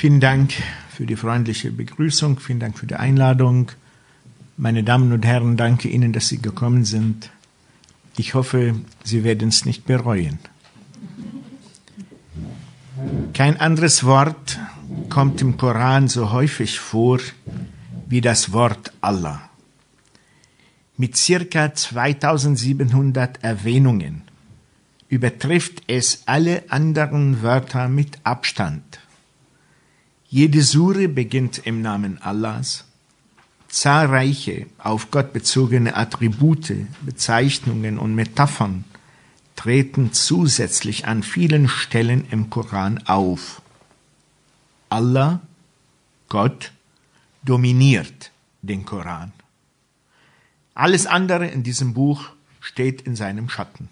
Vielen Dank für die freundliche Begrüßung, vielen Dank für die Einladung. Meine Damen und Herren, danke Ihnen, dass Sie gekommen sind. Ich hoffe, Sie werden es nicht bereuen. Kein anderes Wort kommt im Koran so häufig vor wie das Wort Allah. Mit circa 2700 Erwähnungen übertrifft es alle anderen Wörter mit Abstand. Jede Sure beginnt im Namen Allahs. Zahlreiche auf Gott bezogene Attribute, Bezeichnungen und Metaphern treten zusätzlich an vielen Stellen im Koran auf. Allah, Gott, dominiert den Koran. Alles andere in diesem Buch steht in seinem Schatten.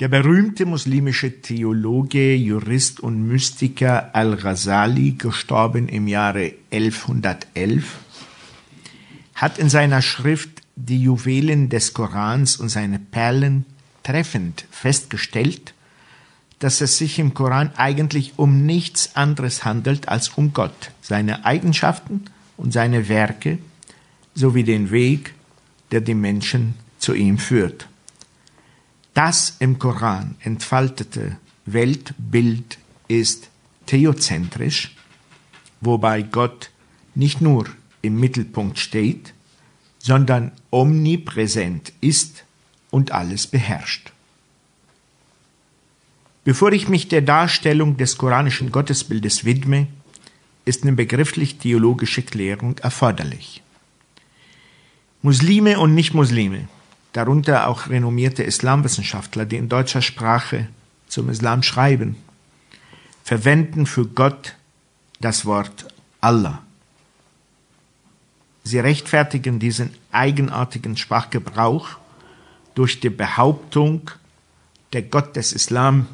Der berühmte muslimische Theologe, Jurist und Mystiker Al-Ghazali, gestorben im Jahre 1111, hat in seiner Schrift Die Juwelen des Korans und seine Perlen treffend festgestellt, dass es sich im Koran eigentlich um nichts anderes handelt als um Gott, seine Eigenschaften und seine Werke sowie den Weg, der die Menschen zu ihm führt. Das im Koran entfaltete Weltbild ist theozentrisch, wobei Gott nicht nur im Mittelpunkt steht, sondern omnipräsent ist und alles beherrscht. Bevor ich mich der Darstellung des koranischen Gottesbildes widme, ist eine begrifflich-theologische Klärung erforderlich. Muslime und Nichtmuslime darunter auch renommierte Islamwissenschaftler, die in deutscher Sprache zum Islam schreiben, verwenden für Gott das Wort Allah. Sie rechtfertigen diesen eigenartigen Sprachgebrauch durch die Behauptung, der Gott des Islam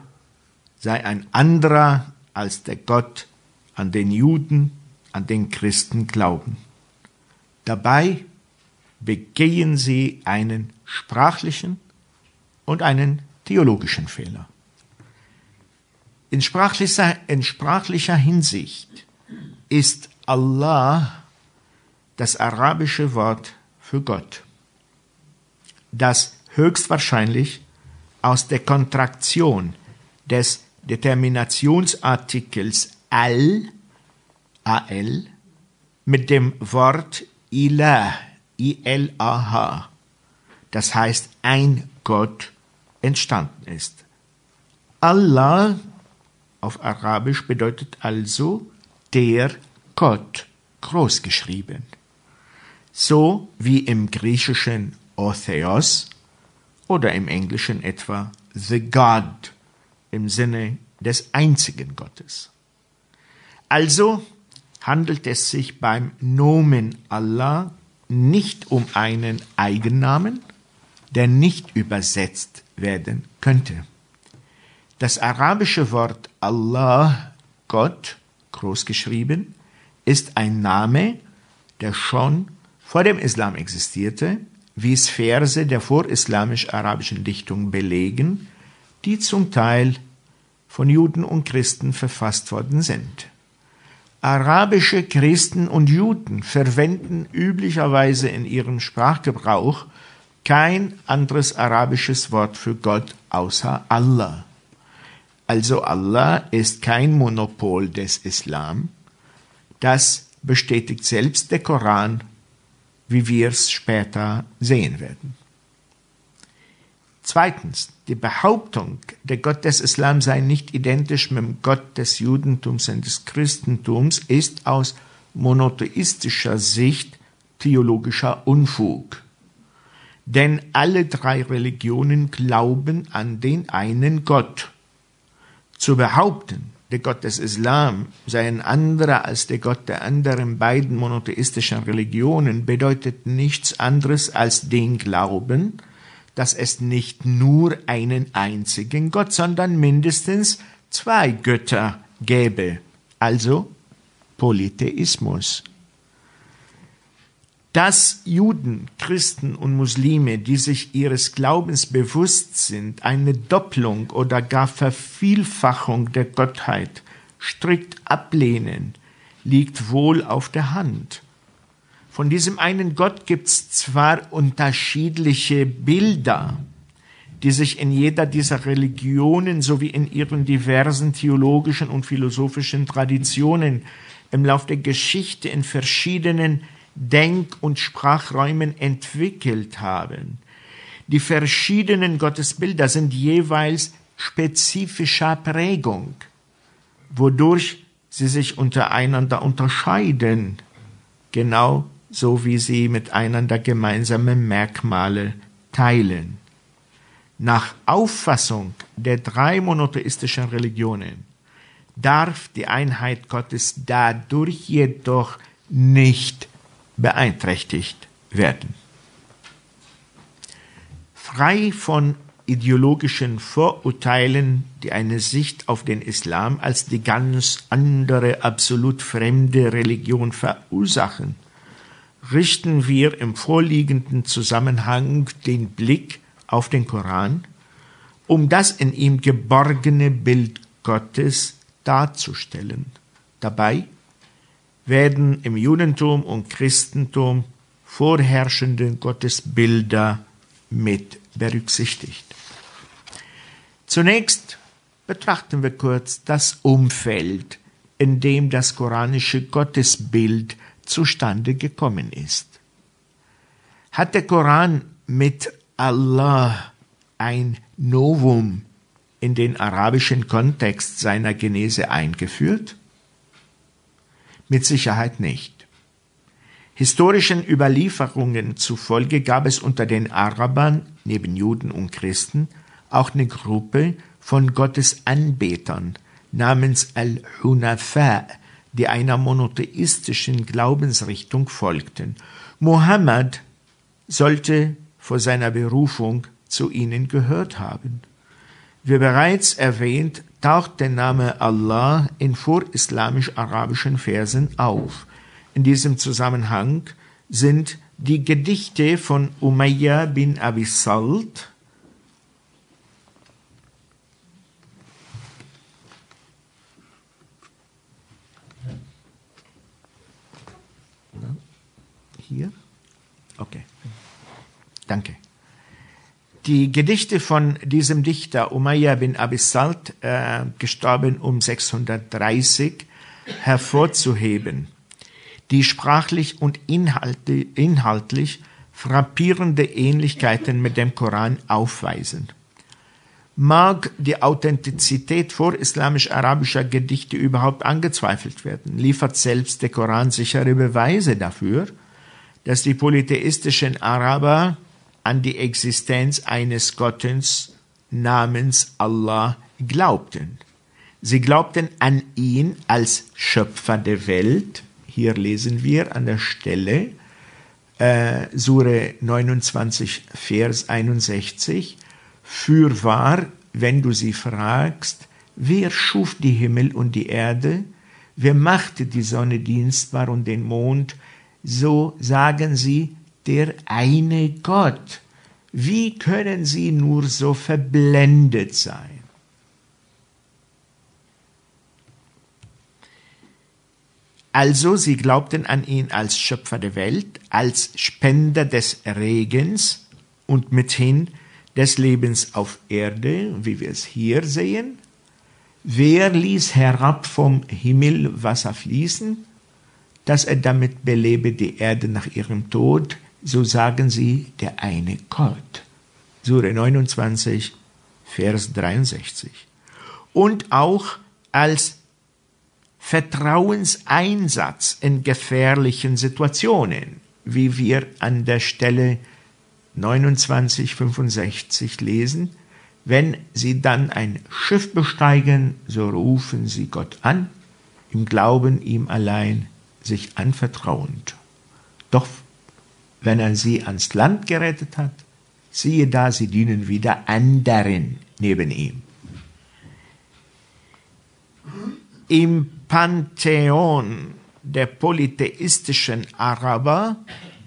sei ein anderer als der Gott, an den Juden, an den Christen glauben. Dabei begehen sie einen sprachlichen und einen theologischen Fehler. In sprachlicher, in sprachlicher Hinsicht ist Allah das arabische Wort für Gott, das höchstwahrscheinlich aus der Kontraktion des Determinationsartikels al, al, mit dem Wort ilah, I-L-A-H, das heißt ein Gott, entstanden ist. Allah auf Arabisch bedeutet also der Gott, großgeschrieben. So wie im Griechischen Otheos oder im Englischen etwa The God im Sinne des einzigen Gottes. Also handelt es sich beim Nomen Allah nicht um einen Eigennamen, der nicht übersetzt werden könnte. Das arabische Wort Allah, Gott, großgeschrieben, ist ein Name, der schon vor dem Islam existierte, wie es Verse der vorislamisch-arabischen Dichtung belegen, die zum Teil von Juden und Christen verfasst worden sind. Arabische Christen und Juden verwenden üblicherweise in ihrem Sprachgebrauch kein anderes arabisches Wort für Gott außer Allah. Also Allah ist kein Monopol des Islam. Das bestätigt selbst der Koran, wie wir es später sehen werden. Zweitens, die Behauptung, der Gott des Islam sei nicht identisch mit dem Gott des Judentums und des Christentums, ist aus monotheistischer Sicht theologischer Unfug. Denn alle drei Religionen glauben an den einen Gott. Zu behaupten, der Gott des Islam sei ein anderer als der Gott der anderen beiden monotheistischen Religionen, bedeutet nichts anderes als den Glauben, dass es nicht nur einen einzigen Gott, sondern mindestens zwei Götter gäbe, also Polytheismus. Dass Juden, Christen und Muslime, die sich ihres Glaubens bewusst sind, eine Doppelung oder gar Vervielfachung der Gottheit strikt ablehnen, liegt wohl auf der Hand. Von diesem einen Gott gibt's zwar unterschiedliche Bilder, die sich in jeder dieser Religionen sowie in ihren diversen theologischen und philosophischen Traditionen im Lauf der Geschichte in verschiedenen Denk- und Sprachräumen entwickelt haben. Die verschiedenen Gottesbilder sind jeweils spezifischer Prägung, wodurch sie sich untereinander unterscheiden, genau so wie sie miteinander gemeinsame Merkmale teilen. Nach Auffassung der drei monotheistischen Religionen darf die Einheit Gottes dadurch jedoch nicht beeinträchtigt werden. Frei von ideologischen Vorurteilen, die eine Sicht auf den Islam als die ganz andere, absolut fremde Religion verursachen, richten wir im vorliegenden Zusammenhang den Blick auf den Koran, um das in ihm geborgene Bild Gottes darzustellen. Dabei werden im Judentum und Christentum vorherrschende Gottesbilder mit berücksichtigt. Zunächst betrachten wir kurz das Umfeld, in dem das koranische Gottesbild zustande gekommen ist. Hat der Koran mit Allah ein Novum in den arabischen Kontext seiner Genese eingeführt? Mit Sicherheit nicht. Historischen Überlieferungen zufolge gab es unter den Arabern, neben Juden und Christen, auch eine Gruppe von Gottesanbetern namens Al-Hunafa, die einer monotheistischen Glaubensrichtung folgten. Mohammed sollte vor seiner Berufung zu ihnen gehört haben. Wie bereits erwähnt, taucht der Name Allah in vorislamisch-arabischen Versen auf. In diesem Zusammenhang sind die Gedichte von Umayya bin Abi Salt hier? Okay. Danke. Die Gedichte von diesem Dichter Umayya bin Abissalt, äh, gestorben um 630, hervorzuheben, die sprachlich und inhaltlich frappierende Ähnlichkeiten mit dem Koran aufweisen. Mag die Authentizität vorislamisch-arabischer Gedichte überhaupt angezweifelt werden, liefert selbst der Koran sichere Beweise dafür, dass die polytheistischen Araber an die Existenz eines Gottes namens Allah glaubten. Sie glaubten an ihn als Schöpfer der Welt. Hier lesen wir an der Stelle äh, Sure 29, Vers 61. Fürwahr, wenn du sie fragst, wer schuf die Himmel und die Erde? Wer machte die Sonne dienstbar und den Mond? So sagen sie, der eine Gott. Wie können sie nur so verblendet sein? Also sie glaubten an ihn als Schöpfer der Welt, als Spender des Regens und mithin des Lebens auf Erde, wie wir es hier sehen. Wer ließ herab vom Himmel Wasser fließen? Dass er damit belebe die Erde nach ihrem Tod, so sagen sie der eine Gott. Sure 29, Vers 63. Und auch als Vertrauenseinsatz in gefährlichen Situationen, wie wir an der Stelle 29, 65 lesen. Wenn sie dann ein Schiff besteigen, so rufen sie Gott an, im Glauben ihm allein sich anvertrauend. Doch wenn er sie ans Land gerettet hat, siehe da, sie dienen wieder anderen neben ihm. Im Pantheon der polytheistischen Araber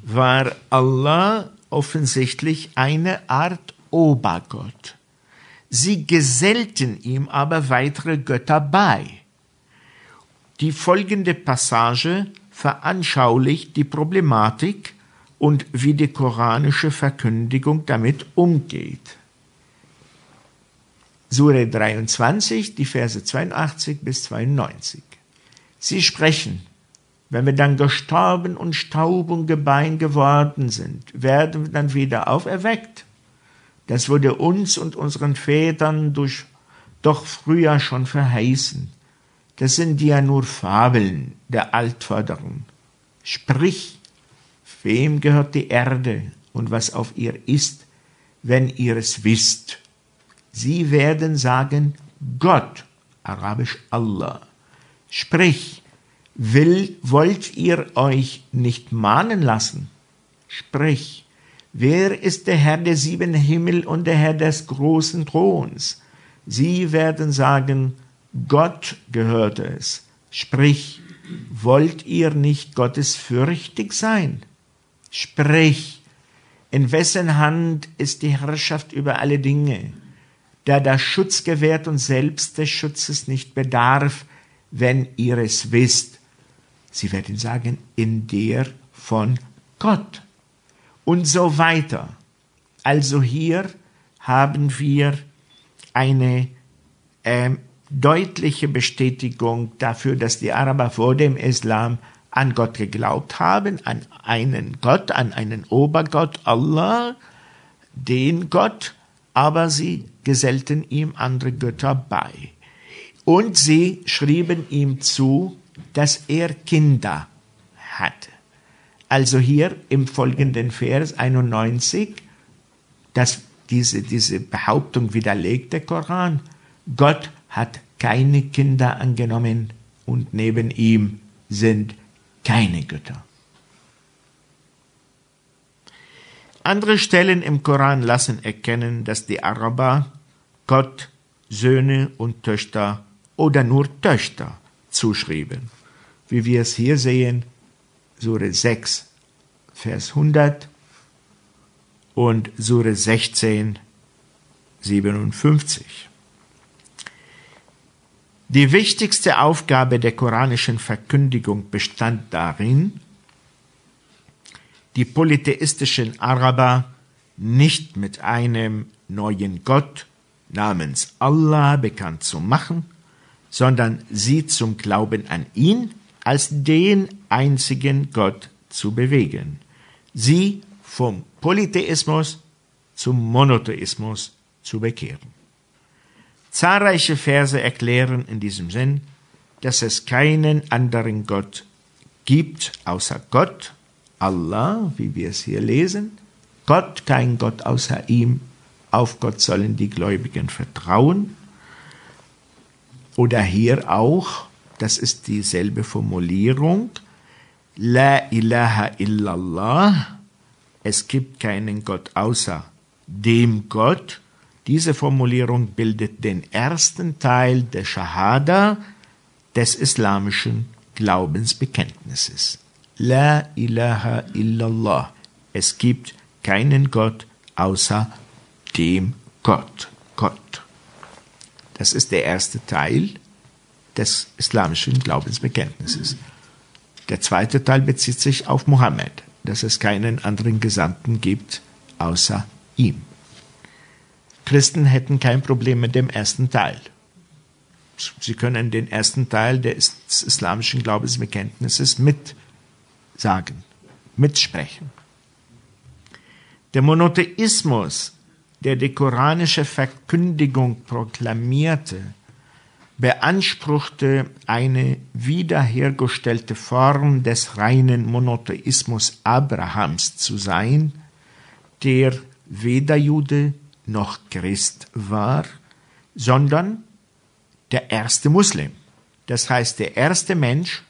war Allah offensichtlich eine Art Obergott. Sie gesellten ihm aber weitere Götter bei. Die folgende Passage veranschaulicht die Problematik und wie die koranische Verkündigung damit umgeht. Sure 23, die Verse 82 bis 92. Sie sprechen, wenn wir dann gestorben und Staub und Gebein geworden sind, werden wir dann wieder auferweckt. Das wurde uns und unseren Vätern durch, doch früher schon verheißen. Das sind ja nur Fabeln der Altvorderen. Sprich, wem gehört die Erde und was auf ihr ist, wenn ihr es wisst? Sie werden sagen, Gott, arabisch Allah. Sprich, will, wollt ihr euch nicht mahnen lassen? Sprich, wer ist der Herr der sieben Himmel und der Herr des großen Throns? Sie werden sagen, Gott gehört es. Sprich, wollt ihr nicht gottesfürchtig sein? Sprich, in wessen Hand ist die Herrschaft über alle Dinge, der da Schutz gewährt und selbst des Schutzes nicht bedarf, wenn ihr es wisst. Sie werden sagen, in der von Gott. Und so weiter. Also hier haben wir eine äh, deutliche Bestätigung dafür, dass die Araber vor dem Islam an Gott geglaubt haben, an einen Gott, an einen Obergott, Allah, den Gott, aber sie gesellten ihm andere Götter bei. Und sie schrieben ihm zu, dass er Kinder hatte. Also hier im folgenden Vers 91, dass diese, diese Behauptung widerlegt der Koran. Gott hat keine Kinder angenommen und neben ihm sind keine Götter. Andere Stellen im Koran lassen erkennen, dass die Araber Gott Söhne und Töchter oder nur Töchter zuschrieben. Wie wir es hier sehen, Sure 6, Vers 100 und Sure 16, 57. Die wichtigste Aufgabe der koranischen Verkündigung bestand darin, die polytheistischen Araber nicht mit einem neuen Gott namens Allah bekannt zu machen, sondern sie zum Glauben an ihn als den einzigen Gott zu bewegen, sie vom Polytheismus zum Monotheismus zu bekehren. Zahlreiche Verse erklären in diesem Sinn, dass es keinen anderen Gott gibt außer Gott, Allah, wie wir es hier lesen, Gott, kein Gott außer ihm, auf Gott sollen die Gläubigen vertrauen. Oder hier auch, das ist dieselbe Formulierung, La ilaha illallah, es gibt keinen Gott außer dem Gott. Diese Formulierung bildet den ersten Teil der Shahada des islamischen Glaubensbekenntnisses. La ilaha illallah. Es gibt keinen Gott außer dem Gott. Gott. Das ist der erste Teil des islamischen Glaubensbekenntnisses. Der zweite Teil bezieht sich auf Mohammed, dass es keinen anderen Gesandten gibt außer ihm. Christen hätten kein Problem mit dem ersten Teil. Sie können den ersten Teil des islamischen Glaubensbekenntnisses mit sagen, mitsprechen. Der Monotheismus, der die koranische Verkündigung proklamierte, beanspruchte eine wiederhergestellte Form des reinen Monotheismus Abrahams zu sein, der weder Jude noch Christ war, sondern der erste Muslim, das heißt der erste Mensch,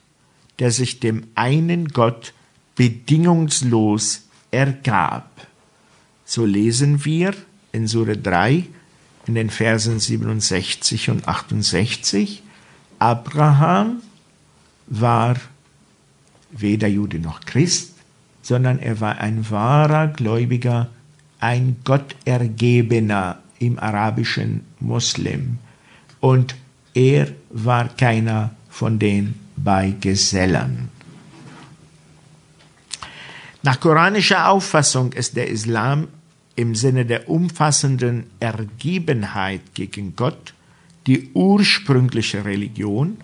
der sich dem einen Gott bedingungslos ergab. So lesen wir in Sure 3 in den Versen 67 und 68, Abraham war weder Jude noch Christ, sondern er war ein wahrer Gläubiger, ein Gottergebener im arabischen Muslim. Und er war keiner von den bei Gesellen. Nach koranischer Auffassung ist der Islam im Sinne der umfassenden Ergebenheit gegen Gott die ursprüngliche Religion,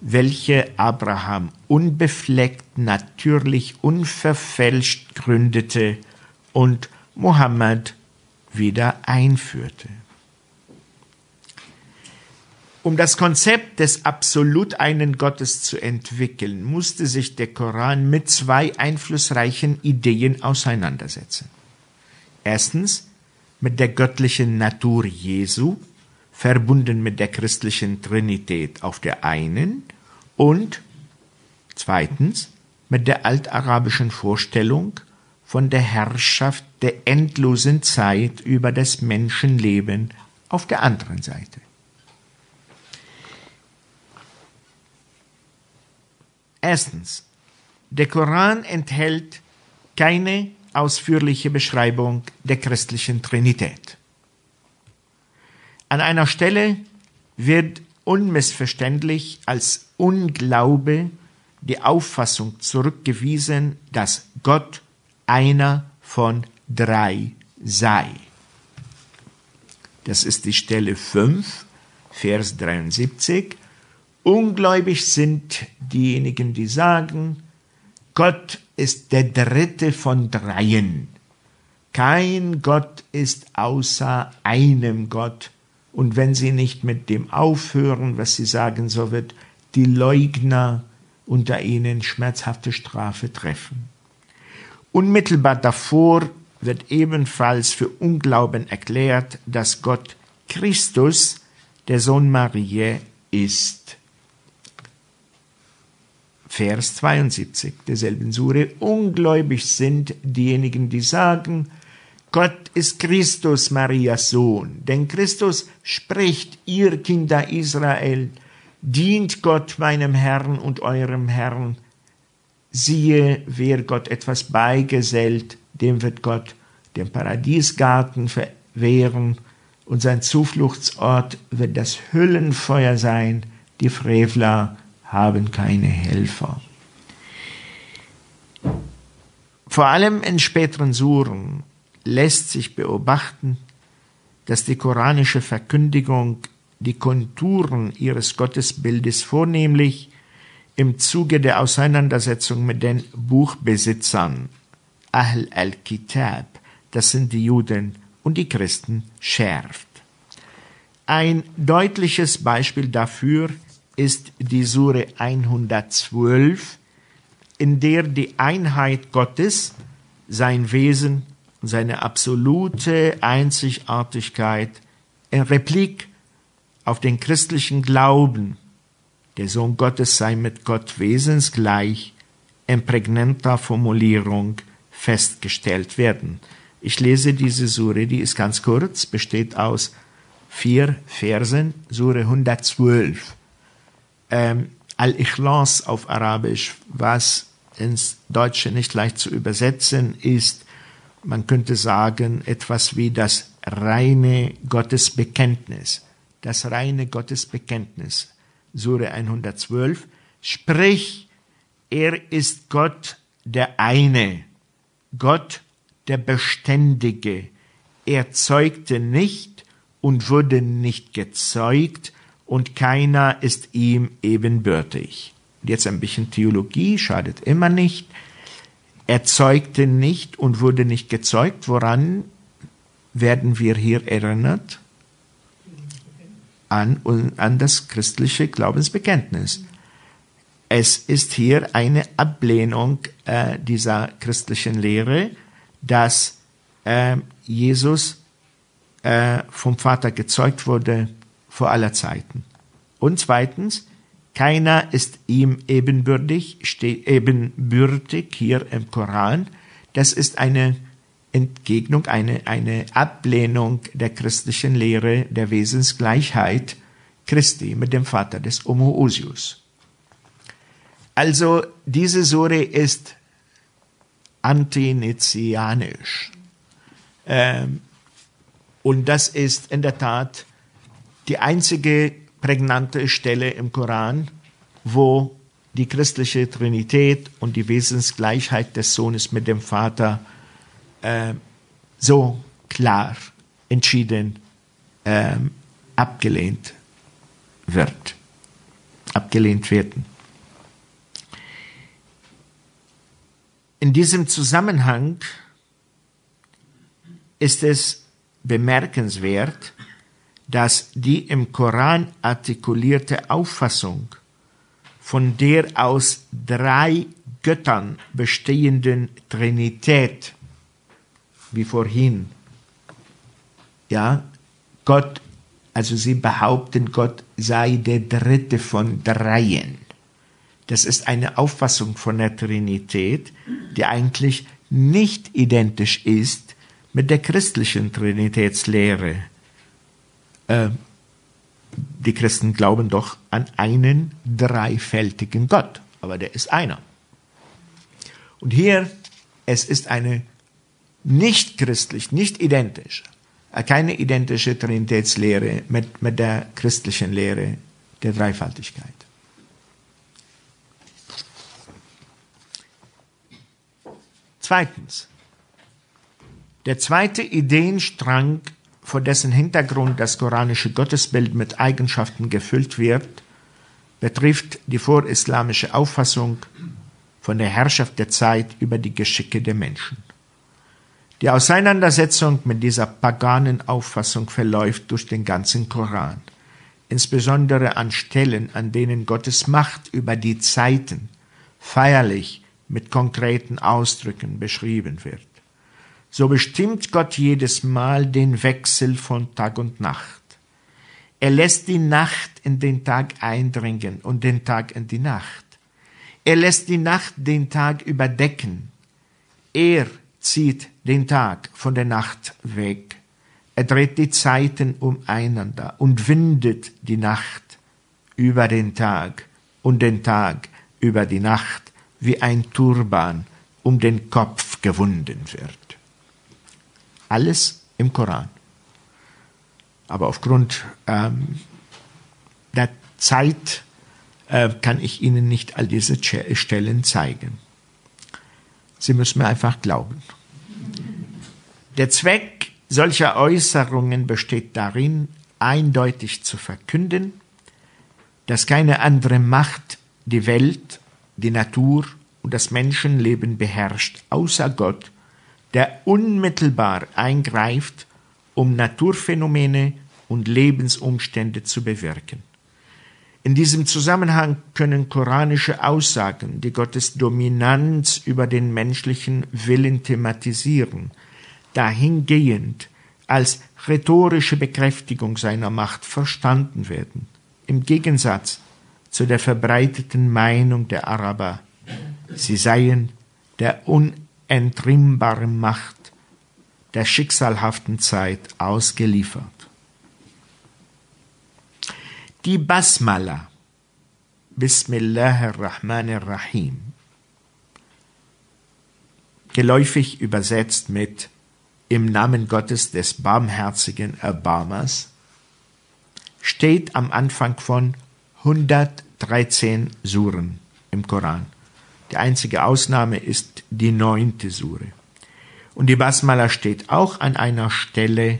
welche Abraham unbefleckt, natürlich, unverfälscht gründete und Mohammed wieder einführte. Um das Konzept des absolut einen Gottes zu entwickeln, musste sich der Koran mit zwei einflussreichen Ideen auseinandersetzen. Erstens mit der göttlichen Natur Jesu, verbunden mit der christlichen Trinität auf der einen und zweitens mit der altarabischen Vorstellung von der Herrschaft der endlosen Zeit über das Menschenleben auf der anderen Seite. Erstens, der Koran enthält keine ausführliche Beschreibung der christlichen Trinität. An einer Stelle wird unmissverständlich als Unglaube die Auffassung zurückgewiesen, dass Gott einer von drei sei. Das ist die Stelle 5, Vers 73. Ungläubig sind diejenigen, die sagen, Gott ist der dritte von dreien. Kein Gott ist außer einem Gott. Und wenn sie nicht mit dem aufhören, was sie sagen, so wird die Leugner unter ihnen schmerzhafte Strafe treffen. Unmittelbar davor wird ebenfalls für Unglauben erklärt, dass Gott Christus, der Sohn Marie, ist. Vers 72 derselben Sure, ungläubig sind diejenigen, die sagen, Gott ist Christus, Marias Sohn. Denn Christus spricht, ihr Kinder Israel, dient Gott meinem Herrn und eurem Herrn. Siehe, wer Gott etwas beigesellt, dem wird Gott den Paradiesgarten verwehren und sein Zufluchtsort wird das Hüllenfeuer sein, die Frevler haben keine Helfer. Vor allem in späteren Suren lässt sich beobachten, dass die koranische Verkündigung die Konturen ihres Gottesbildes vornehmlich im Zuge der Auseinandersetzung mit den Buchbesitzern, Ahl al-Kitab, das sind die Juden und die Christen, schärft. Ein deutliches Beispiel dafür ist die Sure 112, in der die Einheit Gottes, sein Wesen und seine absolute Einzigartigkeit in Replik auf den christlichen Glauben, der Sohn Gottes sei mit Gott wesensgleich, in prägnanter Formulierung festgestellt werden. Ich lese diese Sure, die ist ganz kurz, besteht aus vier Versen, Sure 112 ähm, Al-Ikhlas auf Arabisch, was ins Deutsche nicht leicht zu übersetzen ist, man könnte sagen, etwas wie das reine Gottesbekenntnis. Das reine Gottesbekenntnis. Sure 112. Sprich, er ist Gott der eine, Gott der Beständige. Er zeugte nicht und wurde nicht gezeugt, und keiner ist ihm ebenbürtig. Jetzt ein bisschen Theologie, schadet immer nicht. Er zeugte nicht und wurde nicht gezeugt. Woran werden wir hier erinnert? An, an das christliche Glaubensbekenntnis. Es ist hier eine Ablehnung äh, dieser christlichen Lehre, dass äh, Jesus äh, vom Vater gezeugt wurde, vor aller Zeiten. Und zweitens, keiner ist ihm ebenbürtig, steht ebenbürtig hier im Koran. Das ist eine Entgegnung, eine, eine Ablehnung der christlichen Lehre der Wesensgleichheit Christi mit dem Vater des Homoousius. Also diese Sure ist antinizianisch. Ähm, und das ist in der Tat die einzige prägnante Stelle im Koran, wo die christliche Trinität und die Wesensgleichheit des Sohnes mit dem Vater äh, so klar entschieden äh, abgelehnt wird, abgelehnt werden. In diesem Zusammenhang ist es bemerkenswert, dass die im Koran artikulierte Auffassung von der aus drei Göttern bestehenden Trinität, wie vorhin, ja, Gott, also sie behaupten, Gott sei der dritte von dreien. Das ist eine Auffassung von der Trinität, die eigentlich nicht identisch ist mit der christlichen Trinitätslehre. Äh, die Christen glauben doch an einen dreifältigen Gott, aber der ist einer. Und hier, es ist eine nicht christlich, nicht identisch, äh, keine identische Trinitätslehre mit, mit der christlichen Lehre der Dreifaltigkeit. Zweitens. Der zweite Ideenstrang, vor dessen Hintergrund das koranische Gottesbild mit Eigenschaften gefüllt wird, betrifft die vorislamische Auffassung von der Herrschaft der Zeit über die Geschicke der Menschen. Die Auseinandersetzung mit dieser paganen Auffassung verläuft durch den ganzen Koran, insbesondere an Stellen, an denen Gottes Macht über die Zeiten feierlich mit konkreten Ausdrücken beschrieben wird. So bestimmt Gott jedes Mal den Wechsel von Tag und Nacht. Er lässt die Nacht in den Tag eindringen und den Tag in die Nacht. Er lässt die Nacht den Tag überdecken. Er zieht den Tag von der Nacht weg. Er dreht die Zeiten umeinander und windet die Nacht über den Tag und den Tag über die Nacht wie ein Turban um den Kopf gewunden wird. Alles im Koran. Aber aufgrund ähm, der Zeit äh, kann ich Ihnen nicht all diese Stellen zeigen. Sie müssen mir einfach glauben. Der Zweck solcher Äußerungen besteht darin, eindeutig zu verkünden, dass keine andere Macht die Welt die Natur und das Menschenleben beherrscht, außer Gott, der unmittelbar eingreift, um Naturphänomene und Lebensumstände zu bewirken. In diesem Zusammenhang können koranische Aussagen, die Gottes Dominanz über den menschlichen Willen thematisieren, dahingehend als rhetorische Bekräftigung seiner Macht verstanden werden. Im Gegensatz zu der verbreiteten Meinung der Araber, sie seien der unentrinnbaren Macht der schicksalhaften Zeit ausgeliefert. Die Basmala, Bismillahirrahmanirrahim, geläufig übersetzt mit im Namen Gottes des barmherzigen Erbarmers, steht am Anfang von 100 13 Suren im Koran. Die einzige Ausnahme ist die neunte Sure. Und die Basmala steht auch an einer Stelle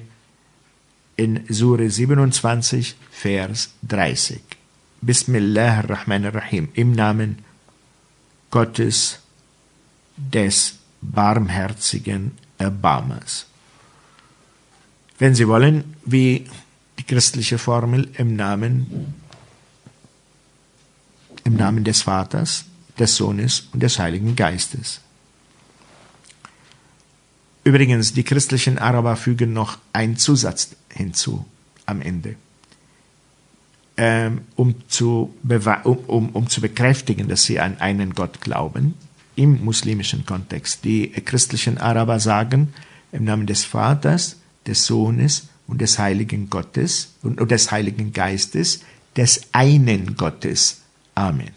in Sure 27, Vers 30. Bismillah ar-Rahman ar-Rahim. Im Namen Gottes des barmherzigen Erbarmers. Wenn Sie wollen, wie die christliche Formel im Namen im Namen des Vaters, des Sohnes und des Heiligen Geistes. Übrigens, die christlichen Araber fügen noch einen Zusatz hinzu am Ende, ähm, um, zu um, um, um zu bekräftigen, dass sie an einen Gott glauben, im muslimischen Kontext. Die christlichen Araber sagen im Namen des Vaters, des Sohnes und des Heiligen Gottes und, und des Heiligen Geistes, des einen Gottes, Amen.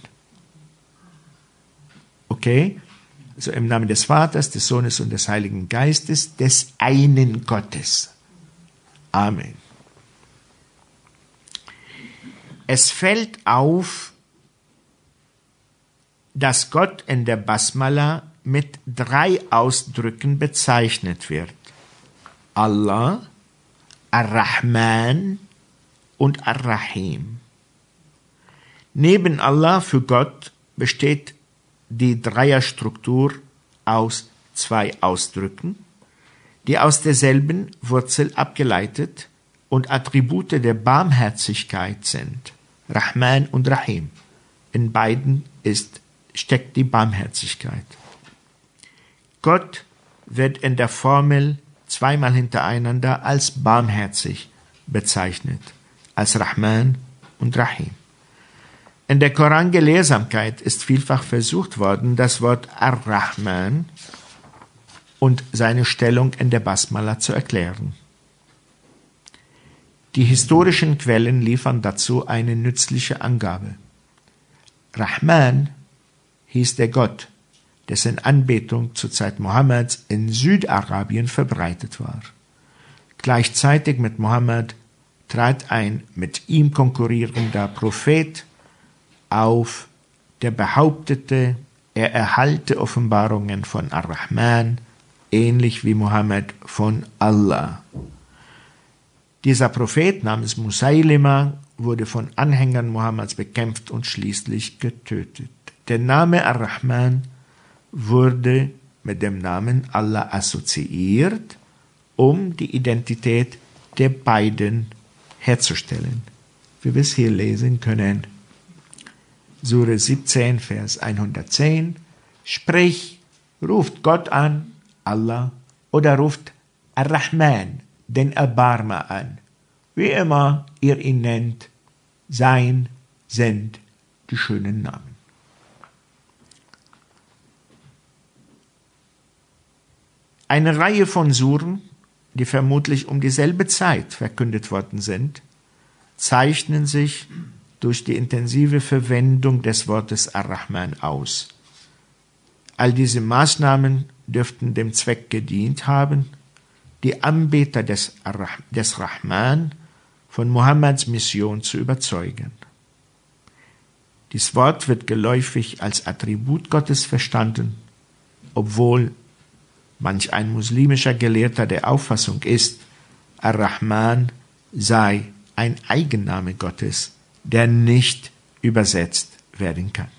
Okay? Also im Namen des Vaters, des Sohnes und des Heiligen Geistes, des einen Gottes. Amen. Es fällt auf, dass Gott in der Basmala mit drei Ausdrücken bezeichnet wird. Allah, Ar-Rahman und Ar-Rahim. Neben Allah für Gott besteht die Dreierstruktur aus zwei Ausdrücken, die aus derselben Wurzel abgeleitet und Attribute der Barmherzigkeit sind, Rahman und Rahim. In beiden ist, steckt die Barmherzigkeit. Gott wird in der Formel zweimal hintereinander als barmherzig bezeichnet, als Rahman und Rahim. In der Korangelehrsamkeit ist vielfach versucht worden, das Wort Ar-Rahman und seine Stellung in der Basmala zu erklären. Die historischen Quellen liefern dazu eine nützliche Angabe. Rahman hieß der Gott, dessen Anbetung zur Zeit Mohammeds in Südarabien verbreitet war. Gleichzeitig mit Mohammed trat ein mit ihm konkurrierender Prophet auf, der behauptete, er erhalte Offenbarungen von Ar-Rahman, ähnlich wie Mohammed von Allah. Dieser Prophet namens Musaylima wurde von Anhängern Mohammeds bekämpft und schließlich getötet. Der Name Ar-Rahman wurde mit dem Namen Allah assoziiert, um die Identität der beiden herzustellen. Wie wir es hier lesen können. Sure 17, Vers 110, sprich, ruft Gott an, Allah, oder ruft Ar-Rahman, den Erbarmer an. Wie immer ihr ihn nennt, sein sind die schönen Namen. Eine Reihe von Suren, die vermutlich um dieselbe Zeit verkündet worden sind, zeichnen sich durch die intensive Verwendung des Wortes Ar-Rahman aus. All diese Maßnahmen dürften dem Zweck gedient haben, die Anbeter des, des Rahman von Mohammeds Mission zu überzeugen. Dies Wort wird geläufig als Attribut Gottes verstanden, obwohl manch ein muslimischer Gelehrter der Auffassung ist, Ar-Rahman sei ein Eigenname Gottes, der nicht übersetzt werden kann.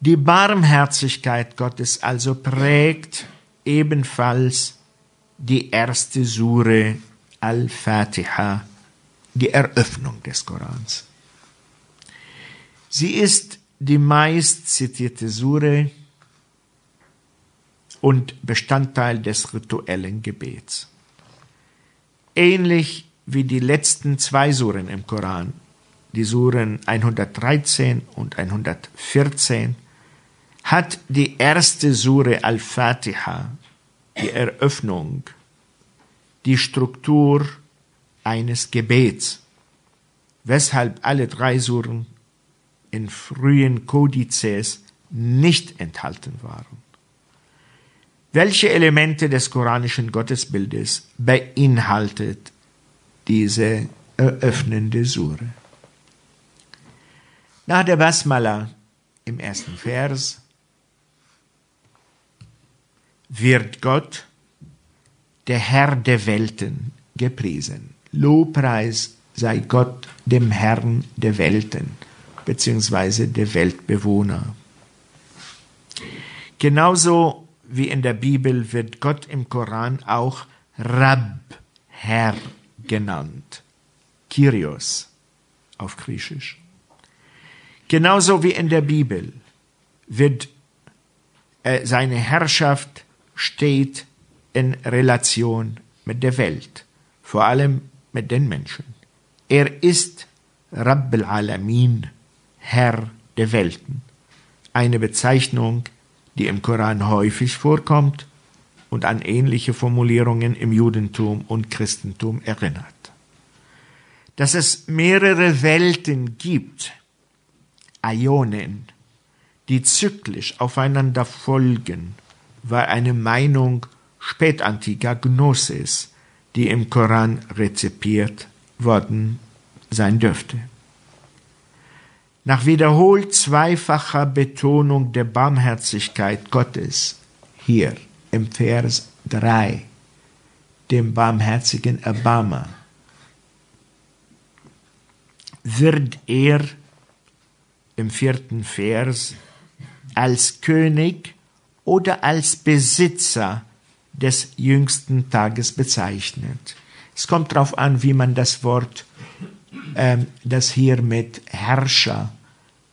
Die Barmherzigkeit Gottes also prägt ebenfalls die erste Sure Al-Fatiha, die Eröffnung des Korans. Sie ist die meist zitierte Sure und Bestandteil des rituellen Gebets. Ähnlich wie die letzten zwei Suren im Koran, die Suren 113 und 114, hat die erste Sure Al-Fatiha, die Eröffnung, die Struktur eines Gebets, weshalb alle drei Suren in frühen Kodizes nicht enthalten waren. Welche Elemente des koranischen Gottesbildes beinhaltet diese eröffnende Sure? Nach der Basmala im ersten Vers wird Gott, der Herr der Welten, gepriesen. Lobpreis sei Gott dem Herrn der Welten, beziehungsweise der Weltbewohner. Genauso wie in der Bibel wird Gott im Koran auch Rab, Herr genannt. Kyrios auf Griechisch. Genauso wie in der Bibel wird äh, seine Herrschaft steht in Relation mit der Welt, vor allem mit den Menschen. Er ist Rabb al-Alamin, Herr der Welten, eine Bezeichnung, die im Koran häufig vorkommt und an ähnliche Formulierungen im Judentum und Christentum erinnert. Dass es mehrere Welten gibt, Aionen, die zyklisch aufeinander folgen, war eine Meinung spätantiker Gnosis, die im Koran rezipiert worden sein dürfte. Nach wiederholt zweifacher Betonung der Barmherzigkeit Gottes, hier im Vers 3, dem barmherzigen Erbarmer, wird er im vierten Vers als König oder als Besitzer des jüngsten Tages bezeichnet. Es kommt darauf an, wie man das Wort, ähm, das hier mit Herrscher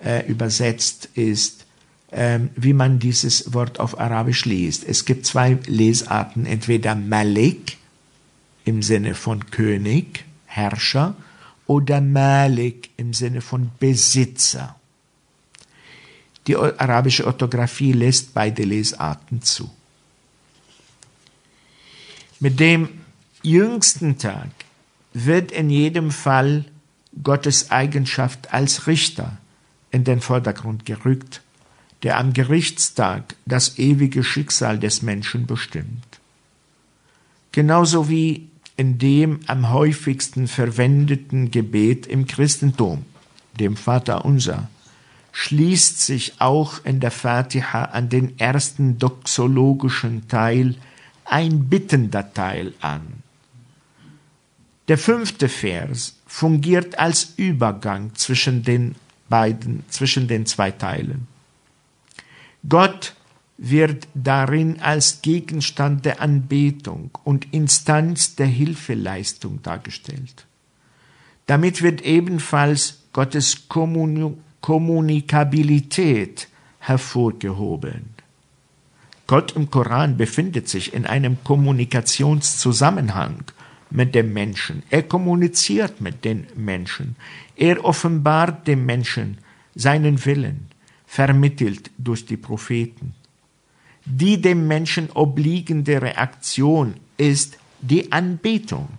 äh, übersetzt ist, ähm, wie man dieses Wort auf Arabisch liest. Es gibt zwei Lesarten, entweder Malik im Sinne von König, Herrscher, oder Malik im Sinne von Besitzer. Die arabische Orthographie lässt beide Lesarten zu. Mit dem jüngsten Tag wird in jedem Fall Gottes Eigenschaft als Richter in den Vordergrund gerückt, der am Gerichtstag das ewige Schicksal des Menschen bestimmt. Genauso wie in dem am häufigsten verwendeten Gebet im Christentum, dem Vater unser, schließt sich auch in der Fatiha an den ersten doxologischen Teil ein bittender Teil an. Der fünfte Vers fungiert als Übergang zwischen den beiden, zwischen den zwei Teilen. Gott wird darin als Gegenstand der Anbetung und Instanz der Hilfeleistung dargestellt. Damit wird ebenfalls Gottes Kommunikabilität hervorgehoben. Gott im Koran befindet sich in einem Kommunikationszusammenhang mit dem Menschen. Er kommuniziert mit den Menschen. Er offenbart dem Menschen seinen Willen, vermittelt durch die Propheten. Die dem Menschen obliegende Reaktion ist die Anbetung,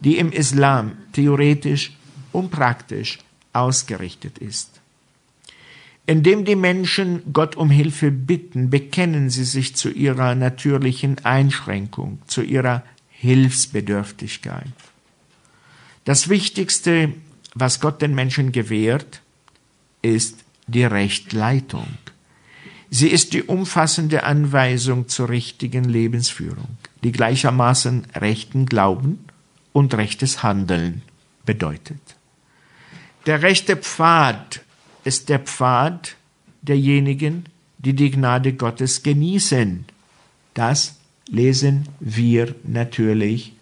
die im Islam theoretisch und praktisch ausgerichtet ist. Indem die Menschen Gott um Hilfe bitten, bekennen sie sich zu ihrer natürlichen Einschränkung, zu ihrer Hilfsbedürftigkeit. Das Wichtigste, was Gott den Menschen gewährt, ist die Rechtleitung. Sie ist die umfassende Anweisung zur richtigen Lebensführung, die gleichermaßen rechten Glauben und rechtes Handeln bedeutet. Der rechte Pfad ist der Pfad derjenigen, die die Gnade Gottes genießen. Das lesen wir natürlich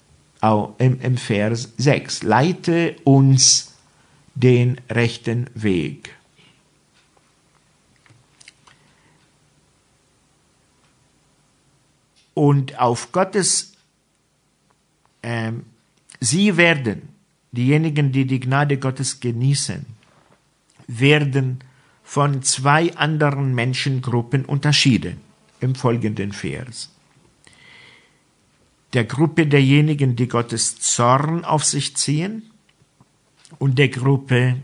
auch im, im Vers 6. Leite uns den rechten Weg. Und auf Gottes, ähm, sie werden, diejenigen, die die Gnade Gottes genießen, werden von zwei anderen Menschengruppen unterschieden im folgenden Vers. Der Gruppe derjenigen, die Gottes Zorn auf sich ziehen und der Gruppe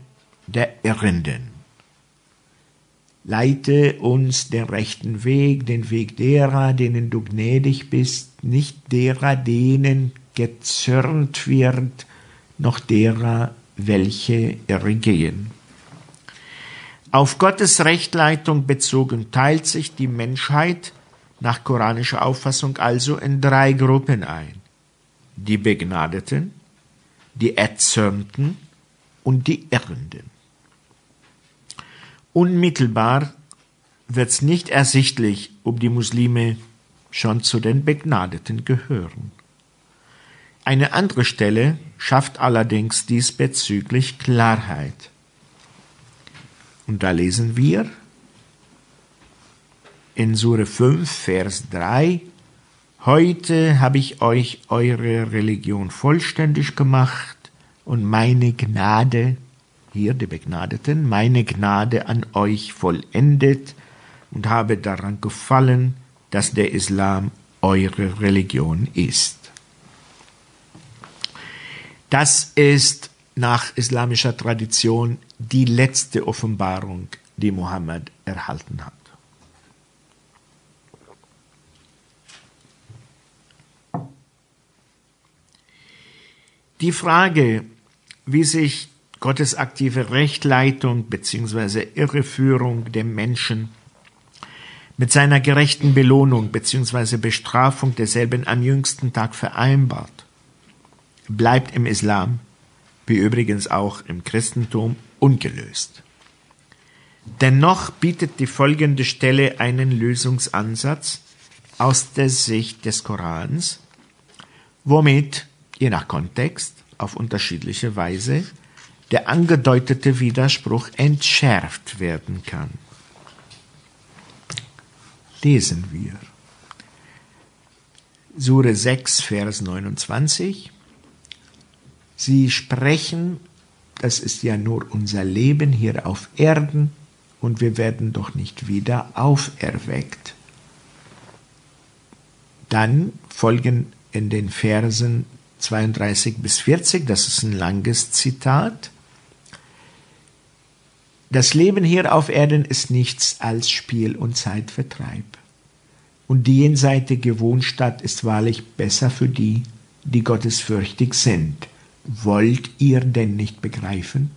der Irrenden. Leite uns den rechten Weg, den Weg derer, denen du gnädig bist, nicht derer, denen gezürnt wird, noch derer, welche irregehen. Auf Gottes Rechtleitung bezogen teilt sich die Menschheit nach koranischer Auffassung also in drei Gruppen ein. Die Begnadeten, die Erzürnten und die Irrenden. Unmittelbar wird es nicht ersichtlich, ob die Muslime schon zu den Begnadeten gehören. Eine andere Stelle schafft allerdings diesbezüglich Klarheit. Und da lesen wir in Sure 5, Vers 3, Heute habe ich euch eure Religion vollständig gemacht und meine Gnade, hier die Begnadeten, meine Gnade an euch vollendet und habe daran gefallen, dass der Islam eure Religion ist. Das ist nach islamischer Tradition die letzte Offenbarung, die Mohammed erhalten hat. Die Frage, wie sich Gottes aktive Rechtleitung bzw. Irreführung dem Menschen mit seiner gerechten Belohnung bzw. Bestrafung derselben am jüngsten Tag vereinbart, bleibt im Islam, wie übrigens auch im Christentum, ungelöst. Dennoch bietet die folgende Stelle einen Lösungsansatz aus der Sicht des Korans, womit, je nach Kontext, auf unterschiedliche Weise, der angedeutete Widerspruch entschärft werden kann. Lesen wir. Sure 6, Vers 29. Sie sprechen, das ist ja nur unser Leben hier auf Erden, und wir werden doch nicht wieder auferweckt. Dann folgen in den Versen 32 bis 40, das ist ein langes Zitat. Das Leben hier auf Erden ist nichts als Spiel und Zeitvertreib. Und die jenseitige Wohnstadt ist wahrlich besser für die, die gottesfürchtig sind. Wollt ihr denn nicht begreifen?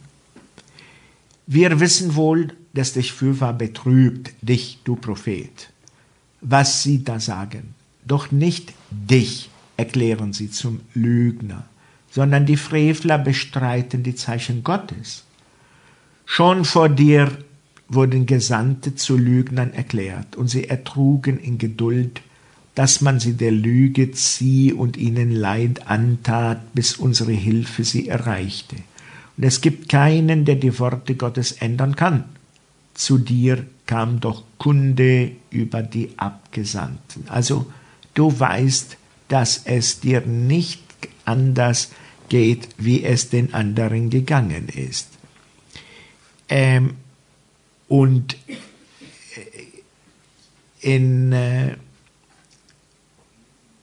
Wir wissen wohl, dass dich fürwahr betrübt, dich, du Prophet. Was sie da sagen. Doch nicht dich erklären sie zum Lügner, sondern die Frevler bestreiten die Zeichen Gottes. Schon vor dir wurden Gesandte zu Lügnern erklärt, und sie ertrugen in Geduld, dass man sie der Lüge zieh und ihnen Leid antat, bis unsere Hilfe sie erreichte. Und es gibt keinen, der die Worte Gottes ändern kann. Zu dir kam doch Kunde über die Abgesandten. Also du weißt, dass es dir nicht anders geht, wie es den anderen gegangen ist. Ähm, und in, äh,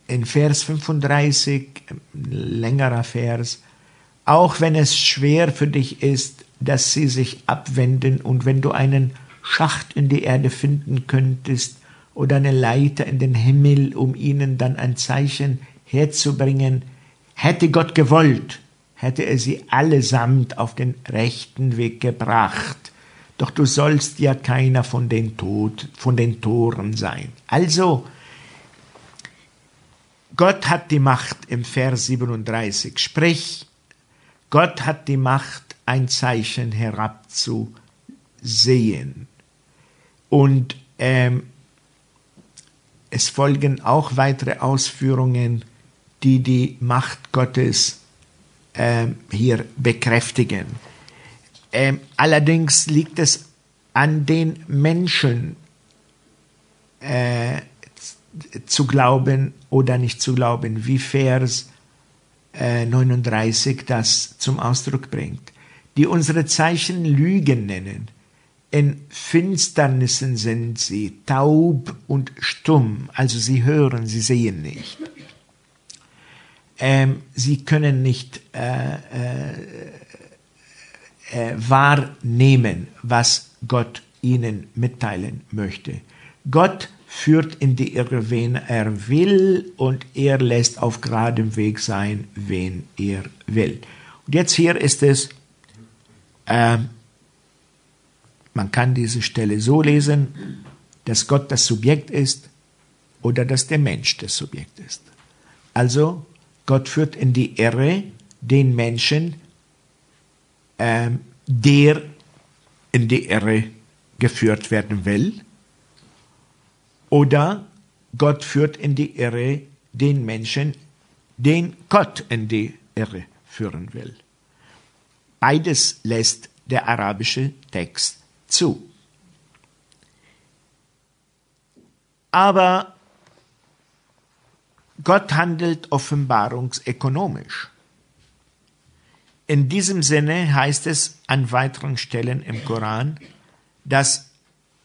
in Vers 35, längerer Vers, auch wenn es schwer für dich ist, dass sie sich abwenden und wenn du einen Schacht in die Erde finden könntest oder eine Leiter in den Himmel, um ihnen dann ein Zeichen herzubringen, hätte Gott gewollt, hätte er sie allesamt auf den rechten Weg gebracht. Doch du sollst ja keiner von den Tod, von den Toren sein. Also, Gott hat die Macht im Vers 37. Sprich, Gott hat die Macht, ein Zeichen herabzusehen. Und ähm, es folgen auch weitere Ausführungen, die die Macht Gottes äh, hier bekräftigen. Ähm, allerdings liegt es an den Menschen äh, zu glauben oder nicht zu glauben, wie Vers äh, 39 das zum Ausdruck bringt, die unsere Zeichen Lügen nennen. In Finsternissen sind sie taub und stumm, also sie hören, sie sehen nicht. Ähm, sie können nicht äh, äh, äh, wahrnehmen, was Gott ihnen mitteilen möchte. Gott führt in die Irre, wen er will, und er lässt auf geradem Weg sein, wen er will. Und jetzt hier ist es, äh, man kann diese Stelle so lesen, dass Gott das Subjekt ist oder dass der Mensch das Subjekt ist. Also Gott führt in die Irre den Menschen, äh, der in die Irre geführt werden will, oder Gott führt in die Irre den Menschen, den Gott in die Irre führen will. Beides lässt der arabische Text zu. Aber Gott handelt offenbarungsökonomisch. In diesem Sinne heißt es an weiteren Stellen im Koran, dass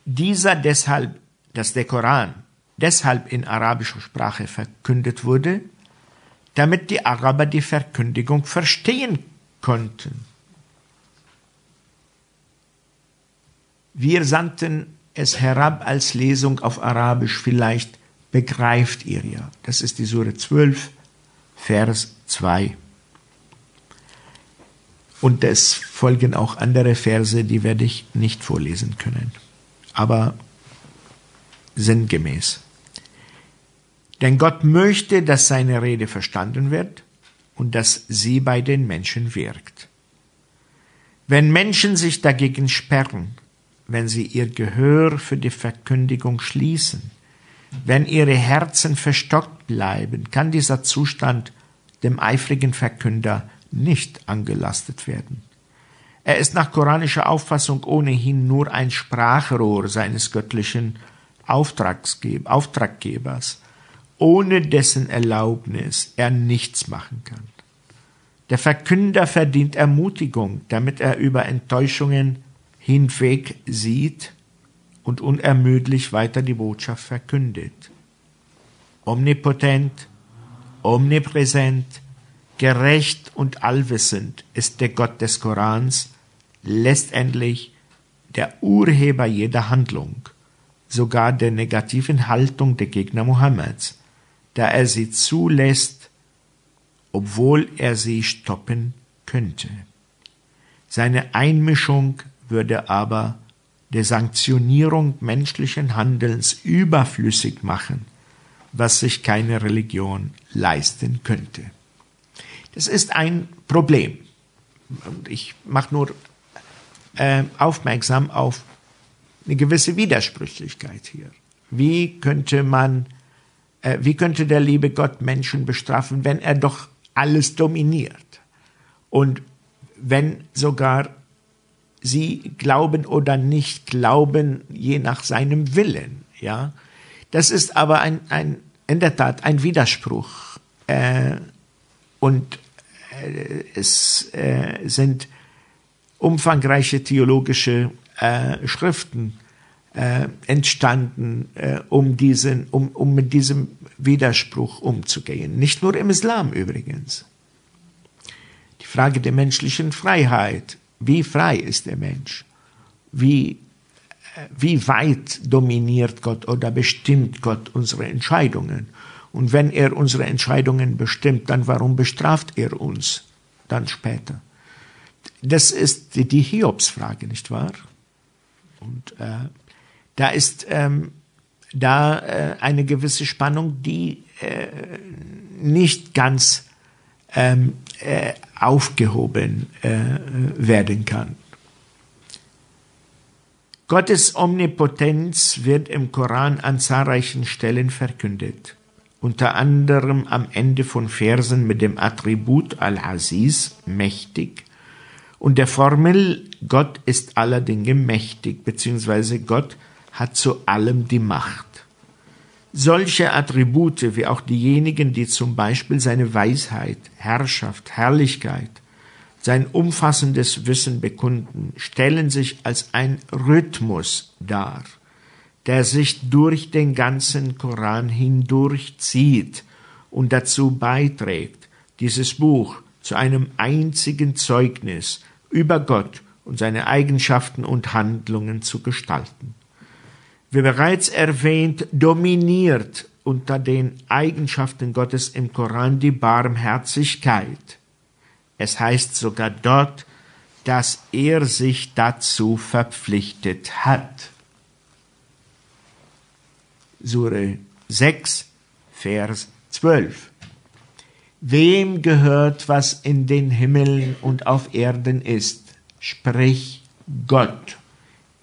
dieser deshalb, dass der Koran deshalb in arabischer Sprache verkündet wurde, damit die Araber die Verkündigung verstehen konnten. Wir sandten es herab als Lesung auf Arabisch, vielleicht begreift ihr ja. Das ist die Sure 12, Vers 2. Und es folgen auch andere Verse, die werde ich nicht vorlesen können. Aber sinngemäß. Denn Gott möchte, dass seine Rede verstanden wird und dass sie bei den Menschen wirkt. Wenn Menschen sich dagegen sperren, wenn sie ihr Gehör für die Verkündigung schließen, wenn ihre Herzen verstockt bleiben, kann dieser Zustand dem eifrigen Verkünder nicht angelastet werden. Er ist nach koranischer Auffassung ohnehin nur ein Sprachrohr seines göttlichen Auftraggebers, ohne dessen Erlaubnis er nichts machen kann. Der Verkünder verdient Ermutigung, damit er über Enttäuschungen hinweg sieht und unermüdlich weiter die Botschaft verkündet. Omnipotent, omnipräsent, gerecht und allwissend ist der Gott des Korans letztendlich der Urheber jeder Handlung, sogar der negativen Haltung der Gegner Mohammeds, da er sie zulässt, obwohl er sie stoppen könnte. Seine Einmischung würde aber der Sanktionierung menschlichen Handelns überflüssig machen, was sich keine Religion leisten könnte. Das ist ein Problem. Und ich mache nur äh, aufmerksam auf eine gewisse Widersprüchlichkeit hier. Wie könnte man, äh, wie könnte der liebe Gott Menschen bestrafen, wenn er doch alles dominiert? Und wenn sogar sie glauben oder nicht glauben, je nach seinem Willen, ja. Das ist aber ein, ein in der Tat ein Widerspruch. Äh, und äh, es äh, sind umfangreiche theologische äh, Schriften äh, entstanden, äh, um, diesen, um, um mit diesem Widerspruch umzugehen. Nicht nur im Islam übrigens. Die Frage der menschlichen Freiheit. Wie frei ist der Mensch? Wie, wie weit dominiert Gott oder bestimmt Gott unsere Entscheidungen? Und wenn er unsere Entscheidungen bestimmt, dann warum bestraft er uns dann später? Das ist die Hiobsfrage, nicht wahr? Und äh, da ist ähm, da äh, eine gewisse Spannung, die äh, nicht ganz ähm, äh, aufgehoben äh, werden kann. Gottes Omnipotenz wird im Koran an zahlreichen Stellen verkündet unter anderem am Ende von Versen mit dem Attribut Al-Aziz, mächtig, und der Formel Gott ist aller Dinge mächtig, beziehungsweise Gott hat zu allem die Macht. Solche Attribute wie auch diejenigen, die zum Beispiel seine Weisheit, Herrschaft, Herrlichkeit, sein umfassendes Wissen bekunden, stellen sich als ein Rhythmus dar der sich durch den ganzen Koran hindurchzieht und dazu beiträgt, dieses Buch zu einem einzigen Zeugnis über Gott und seine Eigenschaften und Handlungen zu gestalten. Wie bereits erwähnt, dominiert unter den Eigenschaften Gottes im Koran die Barmherzigkeit. Es heißt sogar dort, dass er sich dazu verpflichtet hat. Sure 6, Vers 12. Wem gehört, was in den Himmeln und auf Erden ist? Sprich Gott.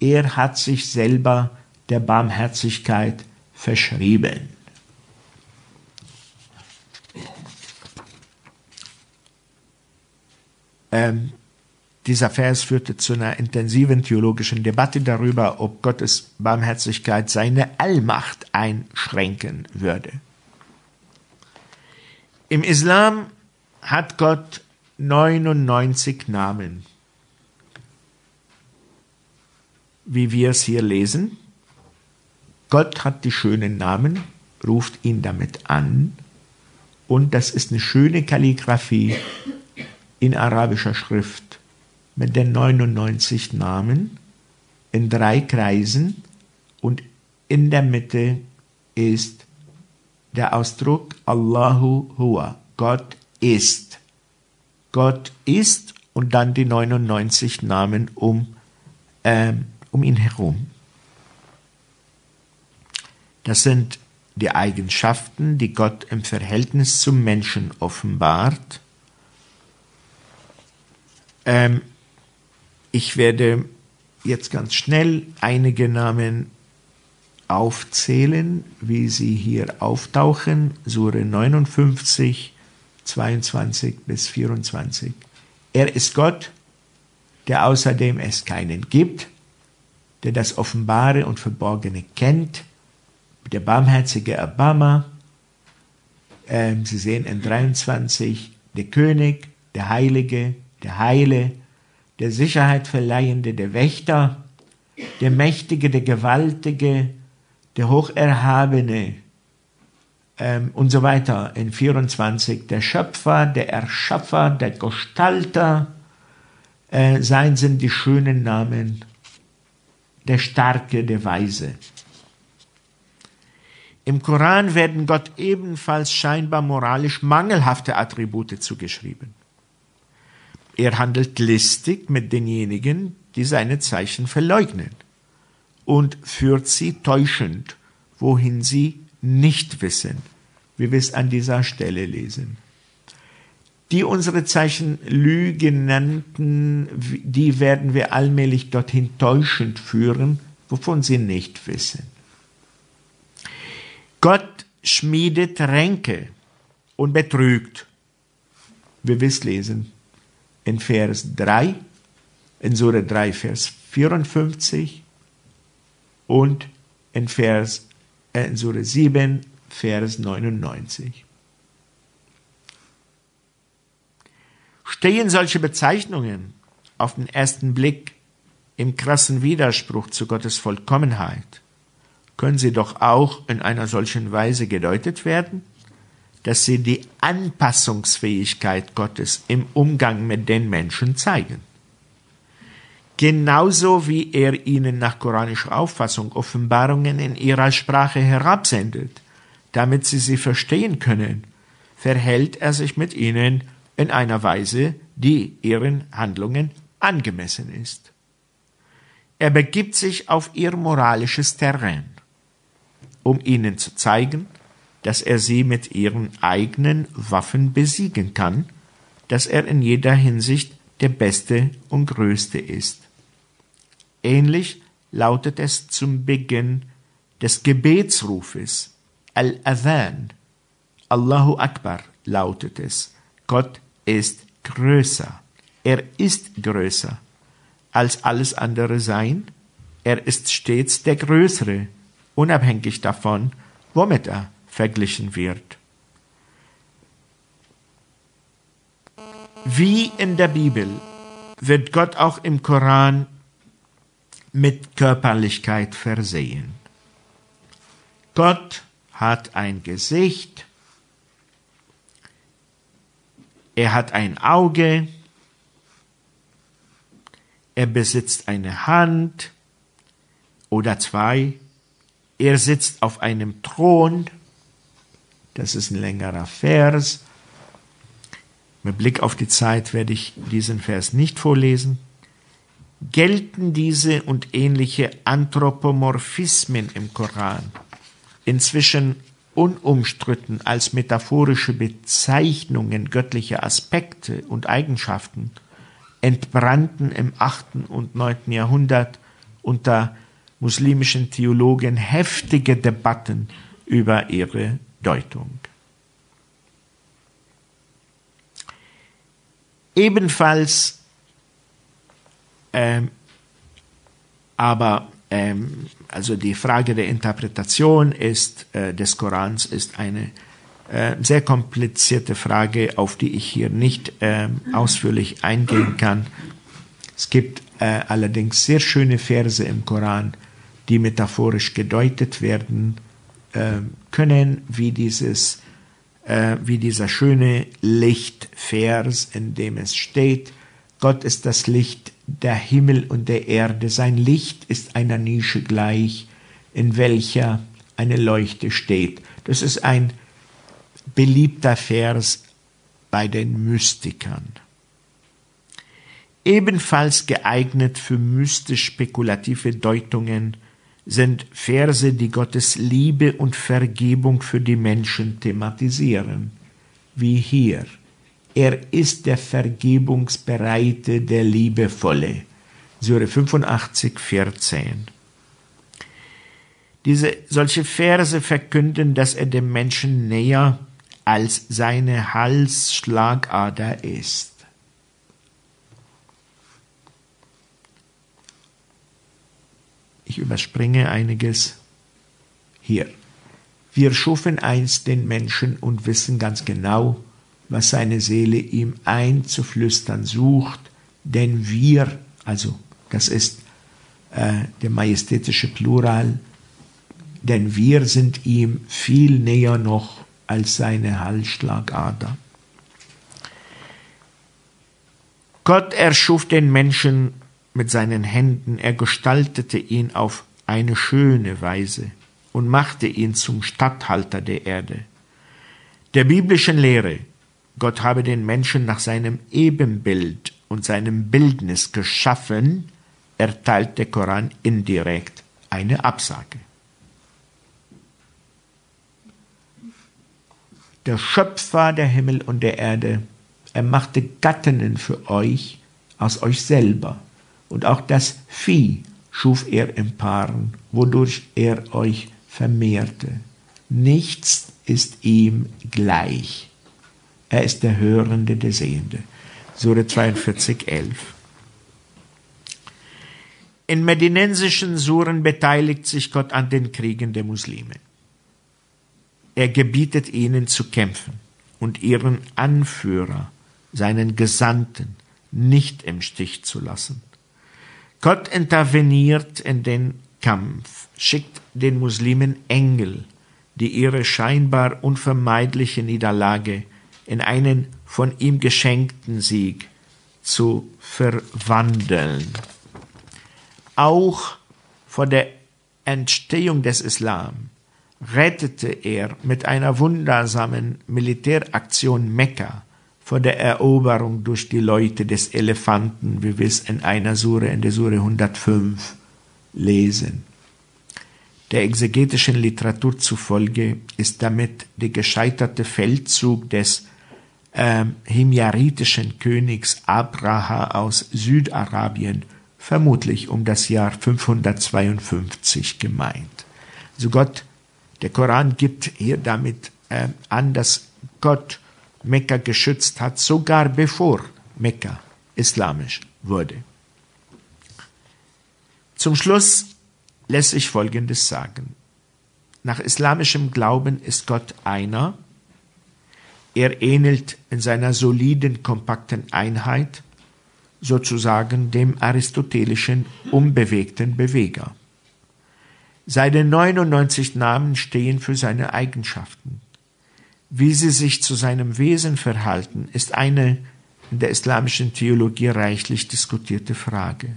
Er hat sich selber der Barmherzigkeit verschrieben. Ähm, dieser Vers führte zu einer intensiven theologischen Debatte darüber, ob Gottes Barmherzigkeit seine Allmacht einschränken würde. Im Islam hat Gott 99 Namen, wie wir es hier lesen. Gott hat die schönen Namen, ruft ihn damit an und das ist eine schöne Kalligraphie in arabischer Schrift mit den 99 Namen in drei Kreisen und in der Mitte ist der Ausdruck Allahu Huwa. Gott ist. Gott ist und dann die 99 Namen um, ähm, um ihn herum. Das sind die Eigenschaften, die Gott im Verhältnis zum Menschen offenbart. Ähm, ich werde jetzt ganz schnell einige Namen aufzählen, wie sie hier auftauchen. Sure 59, 22 bis 24. Er ist Gott, der außerdem es keinen gibt, der das Offenbare und Verborgene kennt, der barmherzige Erbarmer. Ähm, Sie sehen in 23 der König, der Heilige, der Heile, der Sicherheit verleihende, der Wächter, der Mächtige, der Gewaltige, der Hocherhabene ähm, und so weiter. In 24 der Schöpfer, der Erschaffer, der Gestalter. Äh, sein sind die schönen Namen, der Starke, der Weise. Im Koran werden Gott ebenfalls scheinbar moralisch mangelhafte Attribute zugeschrieben. Er handelt listig mit denjenigen, die seine Zeichen verleugnen und führt sie täuschend, wohin sie nicht wissen, wie wir es an dieser Stelle lesen. Die unsere Zeichen Lügen nannten, die werden wir allmählich dorthin täuschend führen, wovon sie nicht wissen. Gott schmiedet Ränke und betrügt. Wir wissen lesen in Vers 3, in Sura 3, Vers 54 und in Vers, äh, in Sura 7, Vers 99. Stehen solche Bezeichnungen auf den ersten Blick im krassen Widerspruch zu Gottes Vollkommenheit, können sie doch auch in einer solchen Weise gedeutet werden, dass sie die Anpassungsfähigkeit Gottes im Umgang mit den Menschen zeigen. Genauso wie er ihnen nach koranischer Auffassung Offenbarungen in ihrer Sprache herabsendet, damit sie sie verstehen können, verhält er sich mit ihnen in einer Weise, die ihren Handlungen angemessen ist. Er begibt sich auf ihr moralisches Terrain, um ihnen zu zeigen, dass er sie mit ihren eigenen Waffen besiegen kann, dass er in jeder Hinsicht der Beste und Größte ist. Ähnlich lautet es zum Beginn des Gebetsrufes. Al-Adhan. Allahu Akbar lautet es. Gott ist größer. Er ist größer als alles andere sein. Er ist stets der Größere, unabhängig davon, womit er verglichen wird. Wie in der Bibel wird Gott auch im Koran mit Körperlichkeit versehen. Gott hat ein Gesicht, er hat ein Auge, er besitzt eine Hand oder zwei, er sitzt auf einem Thron, das ist ein längerer Vers. Mit Blick auf die Zeit werde ich diesen Vers nicht vorlesen. Gelten diese und ähnliche Anthropomorphismen im Koran inzwischen unumstritten als metaphorische Bezeichnungen göttlicher Aspekte und Eigenschaften, entbrannten im 8. und 9. Jahrhundert unter muslimischen Theologen heftige Debatten über ihre Deutung. Ebenfalls, ähm, aber ähm, also die Frage der Interpretation ist, äh, des Korans ist eine äh, sehr komplizierte Frage, auf die ich hier nicht äh, ausführlich eingehen kann. Es gibt äh, allerdings sehr schöne Verse im Koran, die metaphorisch gedeutet werden äh, können, wie dieses, äh, wie dieser schöne Lichtvers, in dem es steht, Gott ist das Licht der Himmel und der Erde. Sein Licht ist einer Nische gleich, in welcher eine Leuchte steht. Das ist ein beliebter Vers bei den Mystikern. Ebenfalls geeignet für mystisch-spekulative Deutungen sind Verse, die Gottes Liebe und Vergebung für die Menschen thematisieren, wie hier. Er ist der Vergebungsbereite, der Liebevolle. Sure 85, 14. Diese, solche Verse verkünden, dass er dem Menschen näher als seine Halsschlagader ist. Ich überspringe einiges hier. Wir schufen einst den Menschen und wissen ganz genau, was seine Seele ihm einzuflüstern sucht, denn wir, also das ist äh, der majestätische Plural, denn wir sind ihm viel näher noch als seine Halsschlagader. Gott erschuf den Menschen mit seinen Händen, er gestaltete ihn auf eine schöne Weise und machte ihn zum Statthalter der Erde. Der biblischen Lehre, Gott habe den Menschen nach seinem Ebenbild und seinem Bildnis geschaffen, erteilt der Koran indirekt eine Absage. Der Schöpfer der Himmel und der Erde, er machte Gattinnen für euch aus euch selber und auch das Vieh schuf er in Paaren, wodurch er euch vermehrte. Nichts ist ihm gleich. Er ist der Hörende, der Sehende. Sure 42, 11. In medinensischen Suren beteiligt sich Gott an den Kriegen der Muslime. Er gebietet ihnen zu kämpfen und ihren Anführer, seinen Gesandten, nicht im Stich zu lassen. Gott interveniert in den Kampf, schickt den Muslimen Engel, die ihre scheinbar unvermeidliche Niederlage in einen von ihm geschenkten Sieg zu verwandeln. Auch vor der Entstehung des Islam rettete er mit einer wundersamen Militäraktion Mekka vor der Eroberung durch die Leute des Elefanten, wie wir es in einer Sure, in der Sure 105 lesen. Der exegetischen Literatur zufolge ist damit der gescheiterte Feldzug des äh, himjaritischen Königs Abraha aus Südarabien vermutlich um das Jahr 552 gemeint. Also Gott, der Koran gibt hier damit äh, an, dass Gott Mekka geschützt hat, sogar bevor Mekka islamisch wurde. Zum Schluss lässt sich Folgendes sagen. Nach islamischem Glauben ist Gott einer. Er ähnelt in seiner soliden, kompakten Einheit sozusagen dem aristotelischen unbewegten Beweger. Seine 99 Namen stehen für seine Eigenschaften. Wie sie sich zu seinem Wesen verhalten, ist eine in der islamischen Theologie reichlich diskutierte Frage.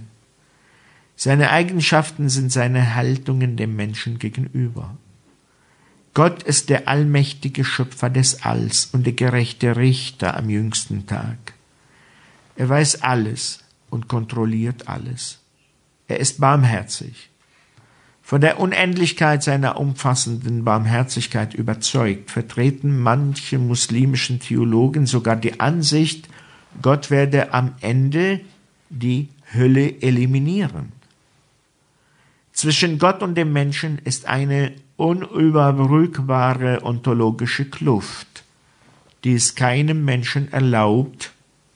Seine Eigenschaften sind seine Haltungen dem Menschen gegenüber. Gott ist der allmächtige Schöpfer des Alls und der gerechte Richter am jüngsten Tag. Er weiß alles und kontrolliert alles. Er ist barmherzig. Von der Unendlichkeit seiner umfassenden Barmherzigkeit überzeugt, vertreten manche muslimischen Theologen sogar die Ansicht, Gott werde am Ende die Hölle eliminieren. Zwischen Gott und dem Menschen ist eine unüberbrückbare ontologische Kluft, die es keinem Menschen erlaubt,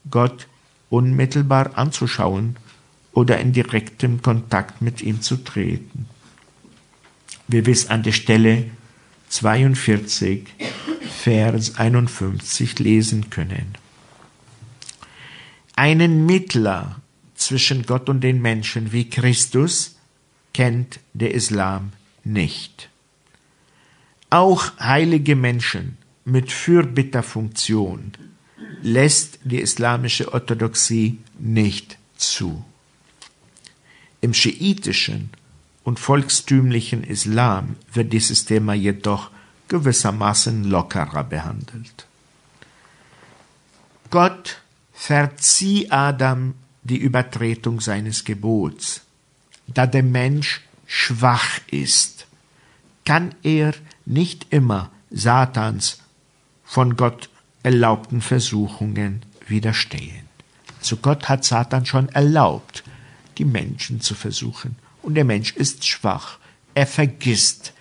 Gott unmittelbar anzuschauen oder in direktem Kontakt mit ihm zu treten wir es an der Stelle 42, Vers 51 lesen können. Einen Mittler zwischen Gott und den Menschen wie Christus kennt der Islam nicht. Auch heilige Menschen mit Fürbitterfunktion lässt die islamische Orthodoxie nicht zu. Im schiitischen und volkstümlichen Islam wird dieses Thema jedoch gewissermaßen lockerer behandelt. Gott verzieh Adam die Übertretung seines Gebots. Da der Mensch schwach ist, kann er nicht immer Satans von Gott erlaubten Versuchungen widerstehen. So Gott hat Satan schon erlaubt, die Menschen zu versuchen. Und der Mensch ist schwach. Er vergisst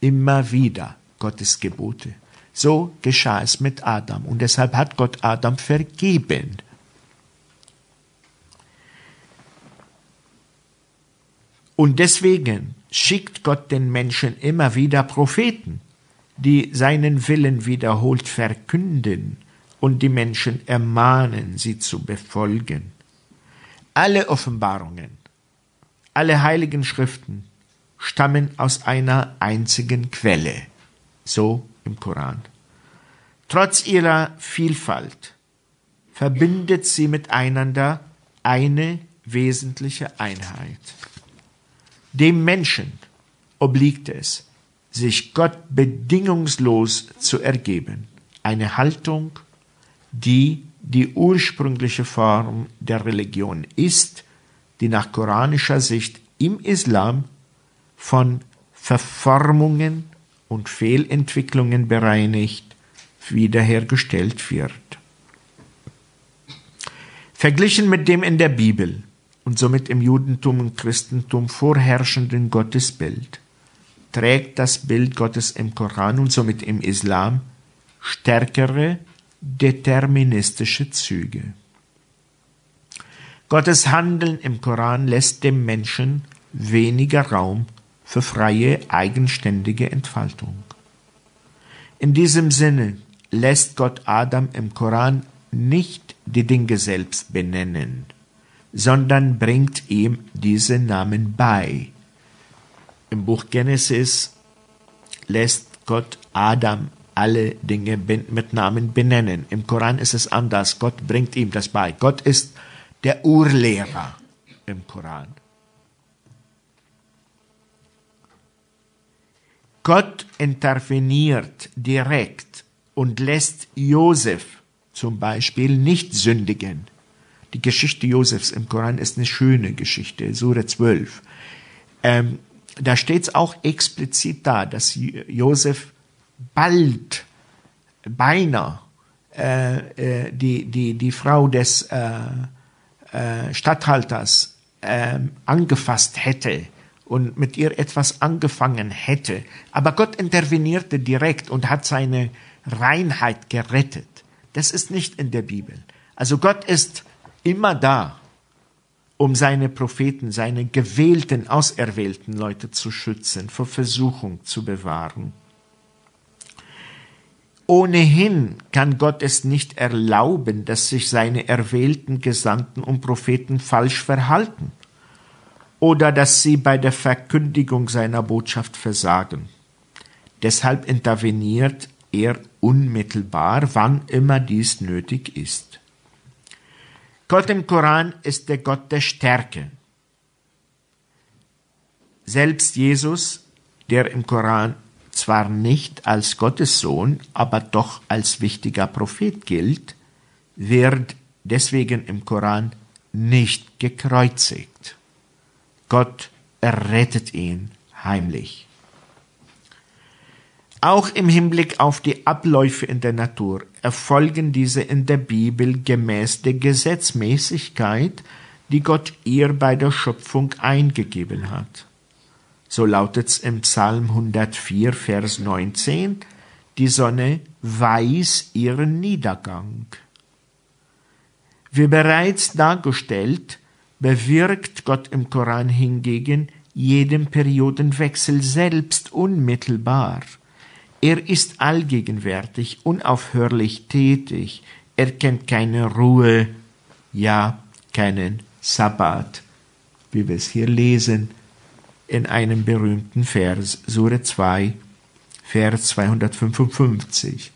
immer wieder Gottes Gebote. So geschah es mit Adam. Und deshalb hat Gott Adam vergeben. Und deswegen schickt Gott den Menschen immer wieder Propheten, die seinen Willen wiederholt verkünden und die Menschen ermahnen, sie zu befolgen. Alle Offenbarungen, alle heiligen Schriften stammen aus einer einzigen Quelle, so im Koran. Trotz ihrer Vielfalt verbindet sie miteinander eine wesentliche Einheit. Dem Menschen obliegt es, sich Gott bedingungslos zu ergeben, eine Haltung, die die ursprüngliche Form der Religion ist, die nach koranischer Sicht im Islam von Verformungen und Fehlentwicklungen bereinigt wiederhergestellt wird. Verglichen mit dem in der Bibel und somit im Judentum und Christentum vorherrschenden Gottesbild trägt das Bild Gottes im Koran und somit im Islam stärkere deterministische Züge. Gottes Handeln im Koran lässt dem Menschen weniger Raum für freie, eigenständige Entfaltung. In diesem Sinne lässt Gott Adam im Koran nicht die Dinge selbst benennen, sondern bringt ihm diese Namen bei. Im Buch Genesis lässt Gott Adam alle Dinge mit Namen benennen. Im Koran ist es anders. Gott bringt ihm das bei. Gott ist der Urlehrer im Koran. Gott interveniert direkt und lässt Josef zum Beispiel nicht sündigen. Die Geschichte Josefs im Koran ist eine schöne Geschichte, Sura 12. Ähm, da steht es auch explizit da, dass Josef bald, beinahe, äh, äh, die, die, die Frau des äh, äh, Statthalters äh, angefasst hätte und mit ihr etwas angefangen hätte. Aber Gott intervenierte direkt und hat seine Reinheit gerettet. Das ist nicht in der Bibel. Also Gott ist immer da, um seine Propheten, seine gewählten, auserwählten Leute zu schützen, vor Versuchung zu bewahren. Ohnehin kann Gott es nicht erlauben, dass sich seine erwählten Gesandten und Propheten falsch verhalten oder dass sie bei der Verkündigung seiner Botschaft versagen. Deshalb interveniert er unmittelbar, wann immer dies nötig ist. Gott im Koran ist der Gott der Stärke. Selbst Jesus, der im Koran zwar nicht als Gottes Sohn, aber doch als wichtiger Prophet gilt, wird deswegen im Koran nicht gekreuzigt. Gott errettet ihn heimlich. Auch im Hinblick auf die Abläufe in der Natur erfolgen diese in der Bibel gemäß der Gesetzmäßigkeit, die Gott ihr bei der Schöpfung eingegeben hat. So lautet's im Psalm 104, Vers 19, die Sonne weiß ihren Niedergang. Wie bereits dargestellt, bewirkt Gott im Koran hingegen jeden Periodenwechsel selbst unmittelbar – er ist allgegenwärtig, unaufhörlich tätig. Er kennt keine Ruhe, ja keinen Sabbat, wie wir es hier lesen in einem berühmten Vers, Sure 2, Vers 255.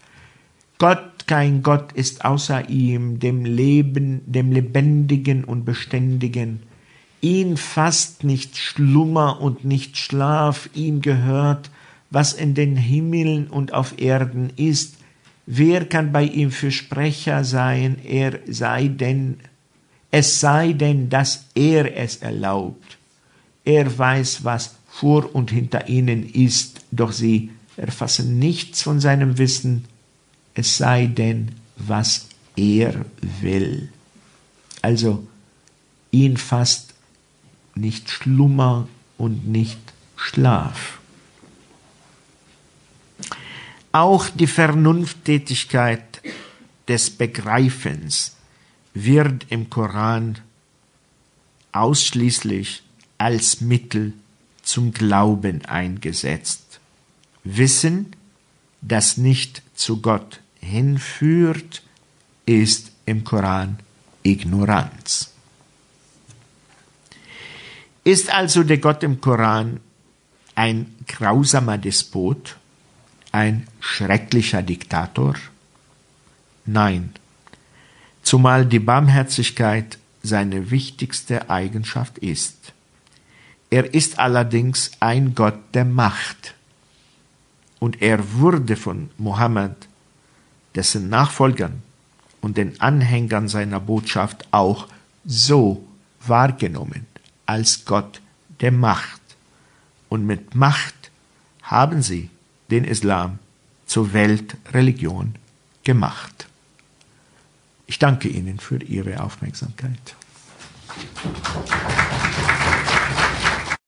Gott, kein Gott ist außer ihm, dem Leben, dem Lebendigen und Beständigen. Ihn fasst nicht Schlummer und nicht Schlaf, ihm gehört was in den Himmeln und auf Erden ist. Wer kann bei ihm für Sprecher sein? Er sei denn, es sei denn, dass er es erlaubt. Er weiß, was vor und hinter ihnen ist, doch sie erfassen nichts von seinem Wissen, es sei denn, was er will. Also ihn fasst nicht Schlummer und nicht Schlaf. Auch die Vernunfttätigkeit des Begreifens wird im Koran ausschließlich als Mittel zum Glauben eingesetzt. Wissen, das nicht zu Gott hinführt, ist im Koran Ignoranz. Ist also der Gott im Koran ein grausamer Despot, ein schrecklicher Diktator? Nein, zumal die Barmherzigkeit seine wichtigste Eigenschaft ist. Er ist allerdings ein Gott der Macht. Und er wurde von Mohammed, dessen Nachfolgern und den Anhängern seiner Botschaft auch so wahrgenommen als Gott der Macht. Und mit Macht haben sie den Islam zur Weltreligion gemacht. Ich danke Ihnen für Ihre Aufmerksamkeit. Applaus